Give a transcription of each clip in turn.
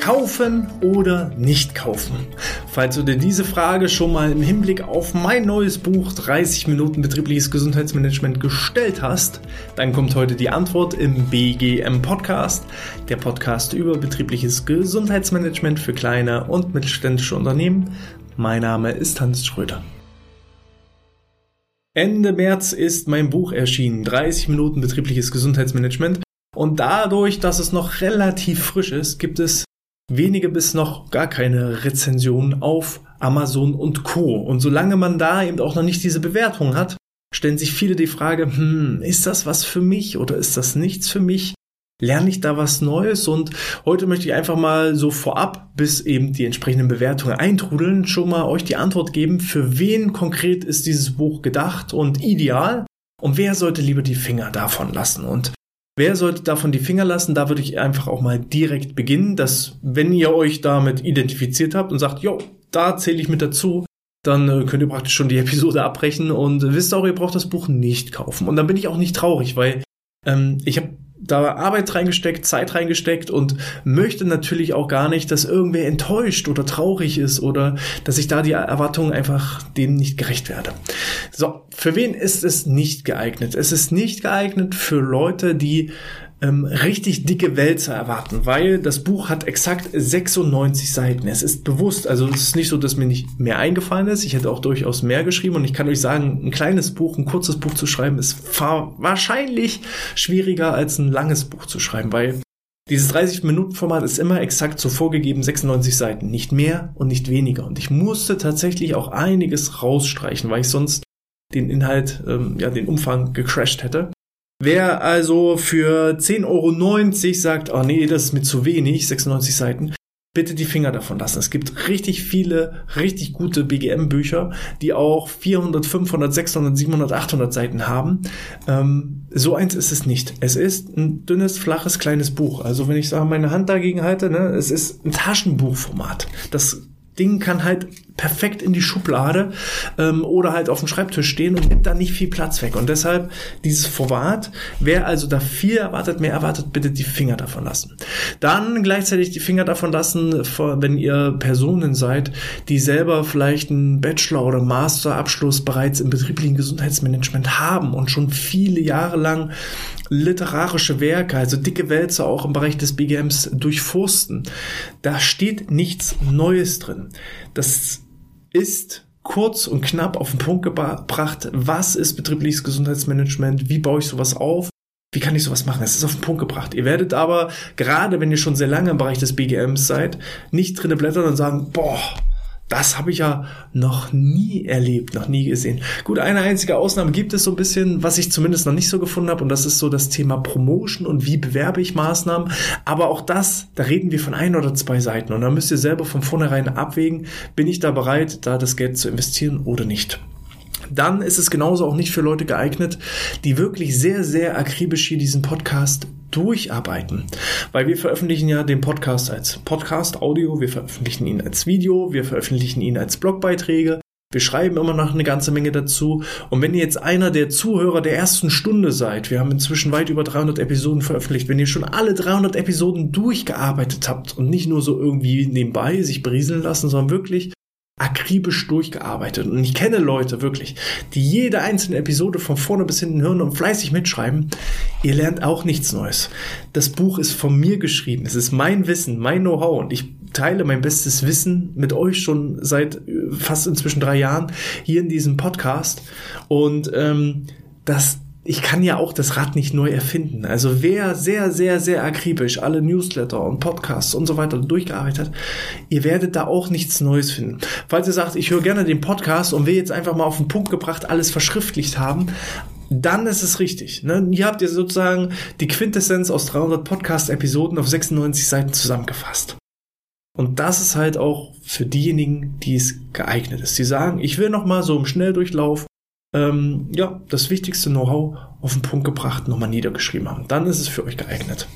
Kaufen oder nicht kaufen? Falls du dir diese Frage schon mal im Hinblick auf mein neues Buch 30 Minuten betriebliches Gesundheitsmanagement gestellt hast, dann kommt heute die Antwort im BGM Podcast, der Podcast über betriebliches Gesundheitsmanagement für kleine und mittelständische Unternehmen. Mein Name ist Hans Schröder. Ende März ist mein Buch erschienen, 30 Minuten betriebliches Gesundheitsmanagement. Und dadurch, dass es noch relativ frisch ist, gibt es wenige bis noch gar keine Rezensionen auf Amazon und Co. Und solange man da eben auch noch nicht diese Bewertung hat, stellen sich viele die Frage, hm, ist das was für mich oder ist das nichts für mich? Lerne ich da was Neues? Und heute möchte ich einfach mal so vorab, bis eben die entsprechenden Bewertungen eintrudeln, schon mal euch die Antwort geben, für wen konkret ist dieses Buch gedacht und ideal und wer sollte lieber die Finger davon lassen. Und Wer sollte davon die Finger lassen? Da würde ich einfach auch mal direkt beginnen, dass wenn ihr euch damit identifiziert habt und sagt, jo, da zähle ich mit dazu, dann äh, könnt ihr praktisch schon die Episode abbrechen und wisst auch, ihr braucht das Buch nicht kaufen. Und dann bin ich auch nicht traurig, weil ähm, ich habe da Arbeit reingesteckt, Zeit reingesteckt und möchte natürlich auch gar nicht, dass irgendwer enttäuscht oder traurig ist oder dass ich da die Erwartungen einfach dem nicht gerecht werde. So, für wen ist es nicht geeignet? Es ist nicht geeignet für Leute, die ähm, richtig dicke Wälzer erwarten, weil das Buch hat exakt 96 Seiten. Es ist bewusst, also es ist nicht so, dass mir nicht mehr eingefallen ist. Ich hätte auch durchaus mehr geschrieben und ich kann euch sagen, ein kleines Buch, ein kurzes Buch zu schreiben, ist wahrscheinlich schwieriger als ein langes Buch zu schreiben, weil dieses 30-Minuten-Format ist immer exakt so vorgegeben, 96 Seiten, nicht mehr und nicht weniger. Und ich musste tatsächlich auch einiges rausstreichen, weil ich sonst den Inhalt, ähm, ja, den Umfang gecrashed hätte. Wer also für 10,90 Euro sagt, oh nee, das ist mir zu wenig, 96 Seiten, bitte die Finger davon lassen. Es gibt richtig viele, richtig gute BGM-Bücher, die auch 400, 500, 600, 700, 800 Seiten haben. Ähm, so eins ist es nicht. Es ist ein dünnes, flaches, kleines Buch. Also wenn ich sage, meine Hand dagegen halte, ne, es ist ein Taschenbuchformat. Das Ding kann halt perfekt in die Schublade ähm, oder halt auf dem Schreibtisch stehen und nimmt da nicht viel Platz weg. Und deshalb dieses Format, wer also da viel erwartet, mehr erwartet, bitte die Finger davon lassen. Dann gleichzeitig die Finger davon lassen, wenn ihr Personen seid, die selber vielleicht einen Bachelor- oder Masterabschluss bereits im betrieblichen Gesundheitsmanagement haben und schon viele Jahre lang literarische Werke, also dicke Wälzer auch im Bereich des BGMs durchforsten. Da steht nichts Neues drin. Das ist kurz und knapp auf den Punkt gebracht, was ist betriebliches Gesundheitsmanagement, wie baue ich sowas auf, wie kann ich sowas machen? Es ist auf den Punkt gebracht. Ihr werdet aber, gerade wenn ihr schon sehr lange im Bereich des BGMs seid, nicht drinne blättern und sagen, boah, das habe ich ja noch nie erlebt, noch nie gesehen. Gut, eine einzige Ausnahme gibt es so ein bisschen, was ich zumindest noch nicht so gefunden habe, und das ist so das Thema Promotion und wie bewerbe ich Maßnahmen. Aber auch das, da reden wir von ein oder zwei Seiten. Und da müsst ihr selber von vornherein abwägen, bin ich da bereit, da das Geld zu investieren oder nicht dann ist es genauso auch nicht für Leute geeignet, die wirklich sehr, sehr akribisch hier diesen Podcast durcharbeiten. Weil wir veröffentlichen ja den Podcast als Podcast, Audio, wir veröffentlichen ihn als Video, wir veröffentlichen ihn als Blogbeiträge. Wir schreiben immer noch eine ganze Menge dazu. Und wenn ihr jetzt einer der Zuhörer der ersten Stunde seid, wir haben inzwischen weit über 300 Episoden veröffentlicht, wenn ihr schon alle 300 Episoden durchgearbeitet habt und nicht nur so irgendwie nebenbei sich berieseln lassen, sondern wirklich akribisch durchgearbeitet. Und ich kenne Leute wirklich, die jede einzelne Episode von vorne bis hinten hören und fleißig mitschreiben. Ihr lernt auch nichts Neues. Das Buch ist von mir geschrieben. Es ist mein Wissen, mein Know-how und ich teile mein bestes Wissen mit euch schon seit äh, fast inzwischen drei Jahren hier in diesem Podcast. Und ähm, das ich kann ja auch das Rad nicht neu erfinden. Also wer sehr, sehr, sehr akribisch alle Newsletter und Podcasts und so weiter durchgearbeitet hat, ihr werdet da auch nichts Neues finden. Falls ihr sagt, ich höre gerne den Podcast und will jetzt einfach mal auf den Punkt gebracht alles verschriftlicht haben, dann ist es richtig. Ne? Hier habt ihr sozusagen die Quintessenz aus 300 Podcast-Episoden auf 96 Seiten zusammengefasst. Und das ist halt auch für diejenigen, die es geeignet ist. Die sagen, ich will noch mal so im Schnelldurchlauf ähm, ja, das wichtigste Know-how auf den Punkt gebracht, nochmal niedergeschrieben haben. Dann ist es für euch geeignet.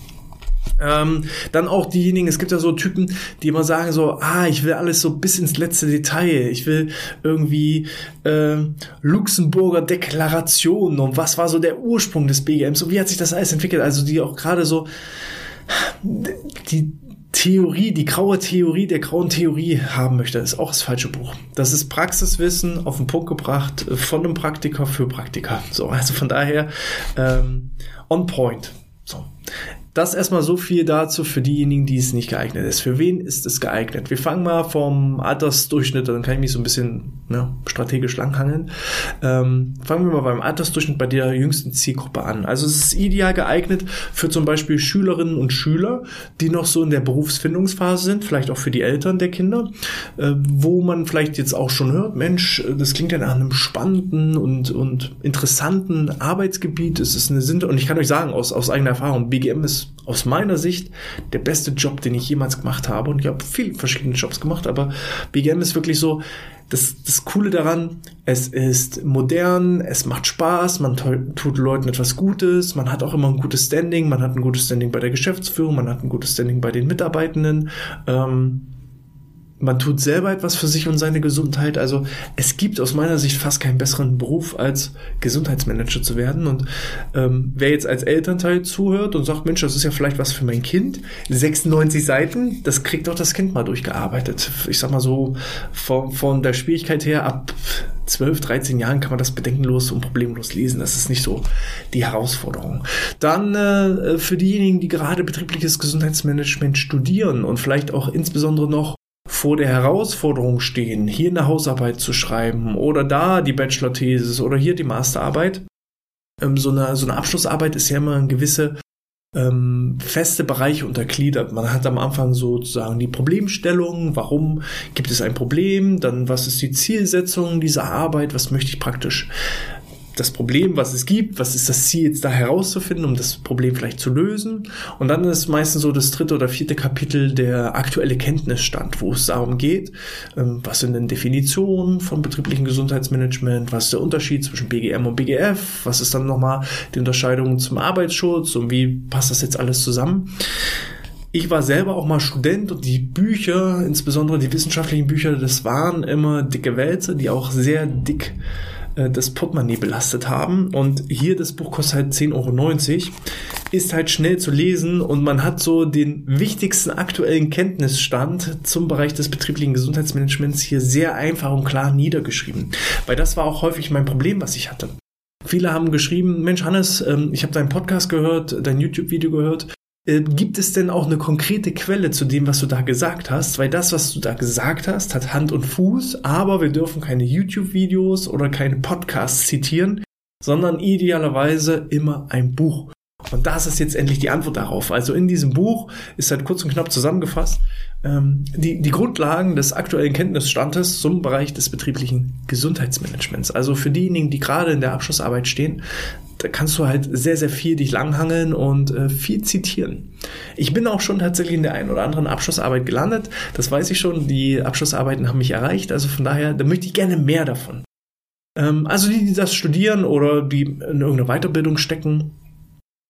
Ähm, dann auch diejenigen, es gibt ja so Typen, die immer sagen so, ah, ich will alles so bis ins letzte Detail. Ich will irgendwie äh, Luxemburger Deklaration und was war so der Ursprung des BGMs und wie hat sich das alles entwickelt. Also die auch gerade so die Theorie, die graue Theorie der grauen Theorie haben möchte, ist auch das falsche Buch. Das ist Praxiswissen auf den Punkt gebracht von einem Praktiker für Praktiker. So, also von daher ähm, on point. So. Das erstmal so viel dazu für diejenigen, die es nicht geeignet ist. Für wen ist es geeignet? Wir fangen mal vom Altersdurchschnitt, dann kann ich mich so ein bisschen ne, strategisch langhangeln. Ähm, fangen wir mal beim Altersdurchschnitt bei der jüngsten Zielgruppe an. Also es ist ideal geeignet für zum Beispiel Schülerinnen und Schüler, die noch so in der Berufsfindungsphase sind, vielleicht auch für die Eltern der Kinder, äh, wo man vielleicht jetzt auch schon hört, Mensch, das klingt ja nach einem spannenden und, und interessanten Arbeitsgebiet. Es ist eine Sinn und ich kann euch sagen, aus, aus eigener Erfahrung, BGM ist aus meiner Sicht der beste Job, den ich jemals gemacht habe. Und ich habe viele verschiedene Jobs gemacht, aber BGM ist wirklich so, das, das Coole daran, es ist modern, es macht Spaß, man tut Leuten etwas Gutes, man hat auch immer ein gutes Standing, man hat ein gutes Standing bei der Geschäftsführung, man hat ein gutes Standing bei den Mitarbeitenden. Ähm, man tut selber etwas für sich und seine Gesundheit. Also es gibt aus meiner Sicht fast keinen besseren Beruf, als Gesundheitsmanager zu werden. Und ähm, wer jetzt als Elternteil zuhört und sagt, Mensch, das ist ja vielleicht was für mein Kind, 96 Seiten, das kriegt doch das Kind mal durchgearbeitet. Ich sag mal so, von, von der Schwierigkeit her, ab 12, 13 Jahren kann man das bedenkenlos und problemlos lesen. Das ist nicht so die Herausforderung. Dann äh, für diejenigen, die gerade betriebliches Gesundheitsmanagement studieren und vielleicht auch insbesondere noch vor der Herausforderung stehen, hier eine Hausarbeit zu schreiben oder da die Bachelor-Thesis oder hier die Masterarbeit. Ähm, so, eine, so eine Abschlussarbeit ist ja immer ein gewisse ähm, feste Bereiche untergliedert. Man hat am Anfang sozusagen die Problemstellung, warum gibt es ein Problem, dann was ist die Zielsetzung dieser Arbeit, was möchte ich praktisch das Problem, was es gibt, was ist das Ziel jetzt da herauszufinden, um das Problem vielleicht zu lösen. Und dann ist meistens so das dritte oder vierte Kapitel der aktuelle Kenntnisstand, wo es darum geht, ähm, was sind denn Definitionen von betrieblichem Gesundheitsmanagement, was ist der Unterschied zwischen BGM und BGF, was ist dann nochmal die Unterscheidung zum Arbeitsschutz und wie passt das jetzt alles zusammen. Ich war selber auch mal Student und die Bücher, insbesondere die wissenschaftlichen Bücher, das waren immer dicke Wälze, die auch sehr dick äh, das Portemonnaie belastet haben. Und hier das Buch kostet halt 10,90 Euro. Ist halt schnell zu lesen und man hat so den wichtigsten aktuellen Kenntnisstand zum Bereich des betrieblichen Gesundheitsmanagements hier sehr einfach und klar niedergeschrieben. Weil das war auch häufig mein Problem, was ich hatte. Viele haben geschrieben, Mensch Hannes, ähm, ich habe deinen Podcast gehört, dein YouTube-Video gehört äh, gibt es denn auch eine konkrete Quelle zu dem, was du da gesagt hast? Weil das, was du da gesagt hast, hat Hand und Fuß, aber wir dürfen keine YouTube-Videos oder keine Podcasts zitieren, sondern idealerweise immer ein Buch. Und das ist jetzt endlich die Antwort darauf. Also in diesem Buch ist halt kurz und knapp zusammengefasst ähm, die, die Grundlagen des aktuellen Kenntnisstandes zum Bereich des betrieblichen Gesundheitsmanagements. Also für diejenigen, die gerade in der Abschlussarbeit stehen, da kannst du halt sehr, sehr viel dich langhangeln und äh, viel zitieren. Ich bin auch schon tatsächlich in der einen oder anderen Abschlussarbeit gelandet. Das weiß ich schon. Die Abschlussarbeiten haben mich erreicht. Also von daher, da möchte ich gerne mehr davon. Ähm, also die, die das studieren oder die in irgendeine Weiterbildung stecken,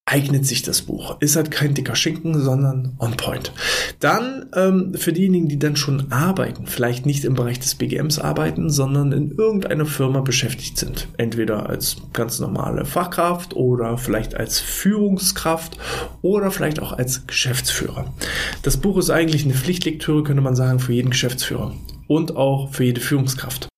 eignet sich das Buch. Ist halt kein dicker Schinken, sondern on point. Dann ähm, für diejenigen, die dann schon arbeiten, vielleicht nicht im Bereich des BGMs arbeiten, sondern in irgendeiner Firma beschäftigt sind. Entweder als ganz normale Fachkraft oder vielleicht als Führungskraft oder vielleicht auch als Geschäftsführer. Das Buch ist eigentlich eine Pflichtlektüre, könnte man sagen, für jeden Geschäftsführer und auch für jede Führungskraft.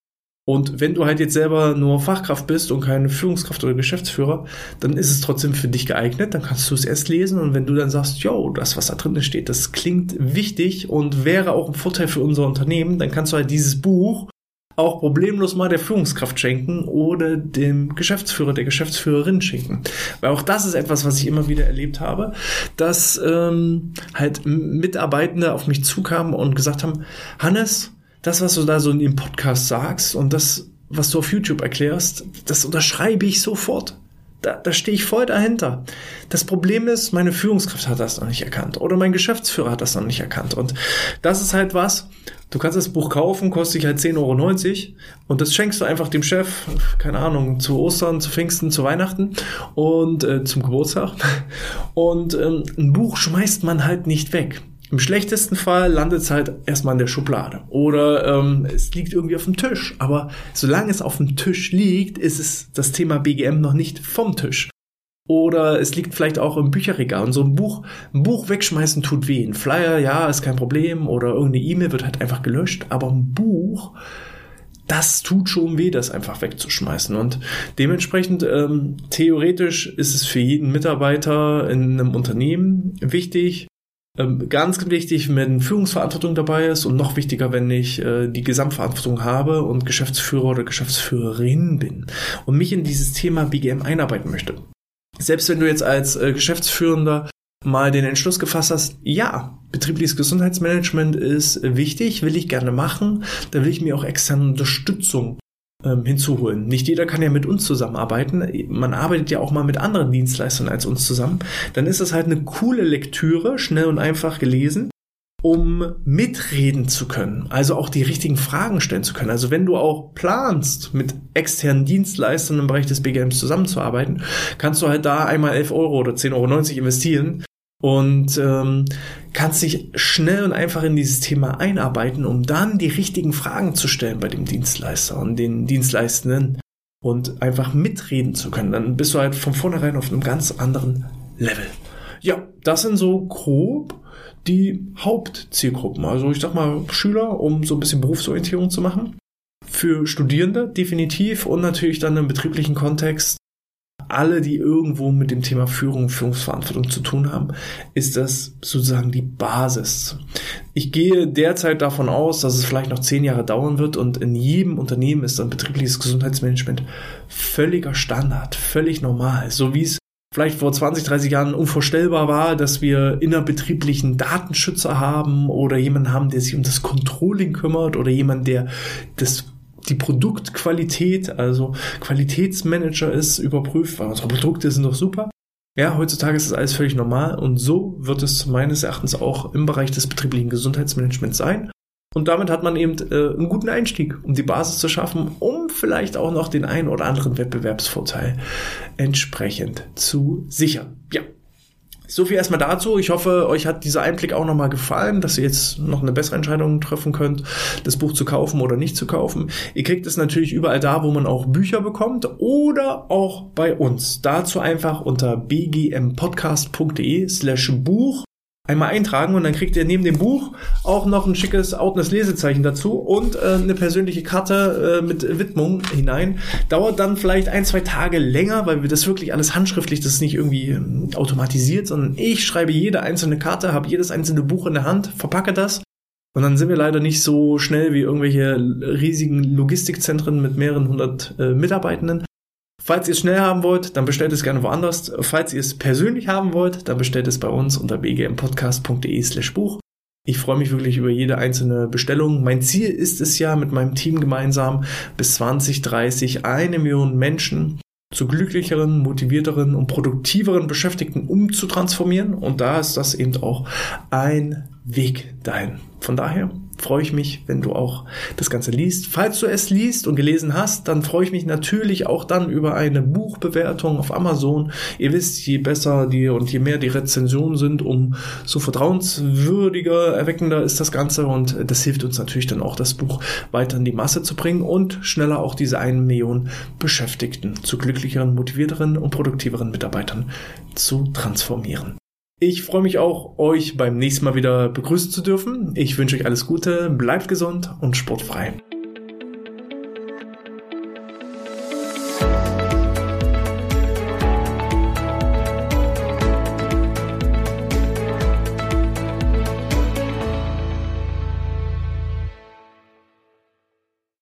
Und wenn du halt jetzt selber nur Fachkraft bist und keine Führungskraft oder Geschäftsführer, dann ist es trotzdem für dich geeignet. Dann kannst du es erst lesen und wenn du dann sagst, yo, das, was da drin steht, das klingt wichtig und wäre auch ein Vorteil für unser Unternehmen, dann kannst du halt dieses Buch auch problemlos mal der Führungskraft schenken oder dem Geschäftsführer, der Geschäftsführerin schenken. Weil auch das ist etwas, was ich immer wieder erlebt habe, dass ähm, halt Mitarbeitende auf mich zukamen und gesagt haben, Hannes, das, was du da so in dem Podcast sagst und das, was du auf YouTube erklärst, das unterschreibe ich sofort. Da, da stehe ich voll dahinter. Das Problem ist, meine Führungskraft hat das noch nicht erkannt oder mein Geschäftsführer hat das noch nicht erkannt. Und das ist halt was, du kannst das Buch kaufen, kostet dich halt 10,90 Euro und das schenkst du einfach dem Chef, keine Ahnung, zu Ostern, zu Pfingsten, zu Weihnachten und äh, zum Geburtstag. Und ähm, ein Buch schmeißt man halt nicht weg. Im schlechtesten Fall landet es halt erstmal in der Schublade oder ähm, es liegt irgendwie auf dem Tisch. Aber solange es auf dem Tisch liegt, ist es das Thema BGM noch nicht vom Tisch. Oder es liegt vielleicht auch im Bücherregal. Und so ein Buch, ein Buch wegschmeißen tut weh. Ein Flyer, ja, ist kein Problem. Oder irgendeine E-Mail wird halt einfach gelöscht. Aber ein Buch, das tut schon weh, das einfach wegzuschmeißen. Und dementsprechend, ähm, theoretisch ist es für jeden Mitarbeiter in einem Unternehmen wichtig, ähm, ganz wichtig, wenn Führungsverantwortung dabei ist und noch wichtiger, wenn ich äh, die Gesamtverantwortung habe und Geschäftsführer oder Geschäftsführerin bin und mich in dieses Thema BGM einarbeiten möchte. Selbst wenn du jetzt als äh, Geschäftsführender mal den Entschluss gefasst hast, ja, betriebliches Gesundheitsmanagement ist wichtig, will ich gerne machen, da will ich mir auch externe Unterstützung ähm, hinzuholen. Nicht jeder kann ja mit uns zusammenarbeiten. Man arbeitet ja auch mal mit anderen Dienstleistern als uns zusammen. Dann ist es halt eine coole Lektüre, schnell und einfach gelesen, um mitreden zu können. Also auch die richtigen Fragen stellen zu können. Also wenn du auch planst, mit externen Dienstleistern im Bereich des BGMs zusammenzuarbeiten, kannst du halt da einmal 11 Euro oder 10,90 Euro investieren und ähm, kannst dich schnell und einfach in dieses Thema einarbeiten, um dann die richtigen Fragen zu stellen bei dem Dienstleister und den Dienstleistenden und einfach mitreden zu können. Dann bist du halt von vornherein auf einem ganz anderen Level. Ja, das sind so grob die Hauptzielgruppen. Also ich sag mal Schüler, um so ein bisschen Berufsorientierung zu machen. Für Studierende definitiv und natürlich dann im betrieblichen Kontext alle, die irgendwo mit dem Thema Führung, Führungsverantwortung zu tun haben, ist das sozusagen die Basis. Ich gehe derzeit davon aus, dass es vielleicht noch zehn Jahre dauern wird und in jedem Unternehmen ist dann betriebliches Gesundheitsmanagement völliger Standard, völlig normal, so wie es vielleicht vor 20, 30 Jahren unvorstellbar war, dass wir innerbetrieblichen Datenschützer haben oder jemanden haben, der sich um das Controlling kümmert oder jemand, der das die Produktqualität, also Qualitätsmanager ist überprüft, weil unsere Produkte sind doch super. Ja, heutzutage ist das alles völlig normal und so wird es meines Erachtens auch im Bereich des betrieblichen Gesundheitsmanagements sein. Und damit hat man eben äh, einen guten Einstieg, um die Basis zu schaffen, um vielleicht auch noch den einen oder anderen Wettbewerbsvorteil entsprechend zu sichern. Ja, so viel erstmal dazu. Ich hoffe, euch hat dieser Einblick auch nochmal gefallen, dass ihr jetzt noch eine bessere Entscheidung treffen könnt, das Buch zu kaufen oder nicht zu kaufen. Ihr kriegt es natürlich überall da, wo man auch Bücher bekommt oder auch bei uns. Dazu einfach unter bgmpodcast.de slash Buch einmal eintragen und dann kriegt ihr neben dem Buch auch noch ein schickes Outness Lesezeichen dazu und äh, eine persönliche Karte äh, mit Widmung hinein. Dauert dann vielleicht ein, zwei Tage länger, weil wir das wirklich alles handschriftlich, das ist nicht irgendwie ähm, automatisiert, sondern ich schreibe jede einzelne Karte, habe jedes einzelne Buch in der Hand, verpacke das und dann sind wir leider nicht so schnell wie irgendwelche riesigen Logistikzentren mit mehreren hundert äh, Mitarbeitenden. Falls ihr es schnell haben wollt, dann bestellt es gerne woanders. Falls ihr es persönlich haben wollt, dann bestellt es bei uns unter bgmpodcast.de slash Buch. Ich freue mich wirklich über jede einzelne Bestellung. Mein Ziel ist es ja, mit meinem Team gemeinsam bis 2030 eine Million Menschen zu glücklicheren, motivierteren und produktiveren Beschäftigten umzutransformieren. Und da ist das eben auch ein Weg dahin. Von daher freue ich mich, wenn du auch das Ganze liest. Falls du es liest und gelesen hast, dann freue ich mich natürlich auch dann über eine Buchbewertung auf Amazon. Ihr wisst, je besser die und je mehr die Rezensionen sind, um so vertrauenswürdiger, erweckender ist das Ganze und das hilft uns natürlich dann auch, das Buch weiter in die Masse zu bringen und schneller auch diese eine Million Beschäftigten zu glücklicheren, motivierteren und produktiveren Mitarbeitern zu transformieren. Ich freue mich auch, euch beim nächsten Mal wieder begrüßen zu dürfen. Ich wünsche euch alles Gute, bleibt gesund und sportfrei.